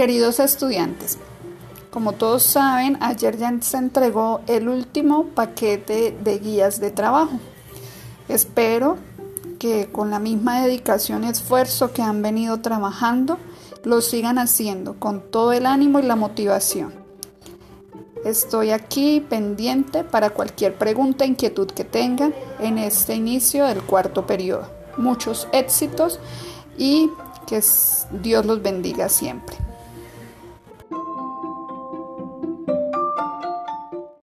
Queridos estudiantes, como todos saben, ayer ya se entregó el último paquete de guías de trabajo. Espero que con la misma dedicación y esfuerzo que han venido trabajando, lo sigan haciendo con todo el ánimo y la motivación. Estoy aquí pendiente para cualquier pregunta, inquietud que tengan en este inicio del cuarto periodo. Muchos éxitos y que Dios los bendiga siempre.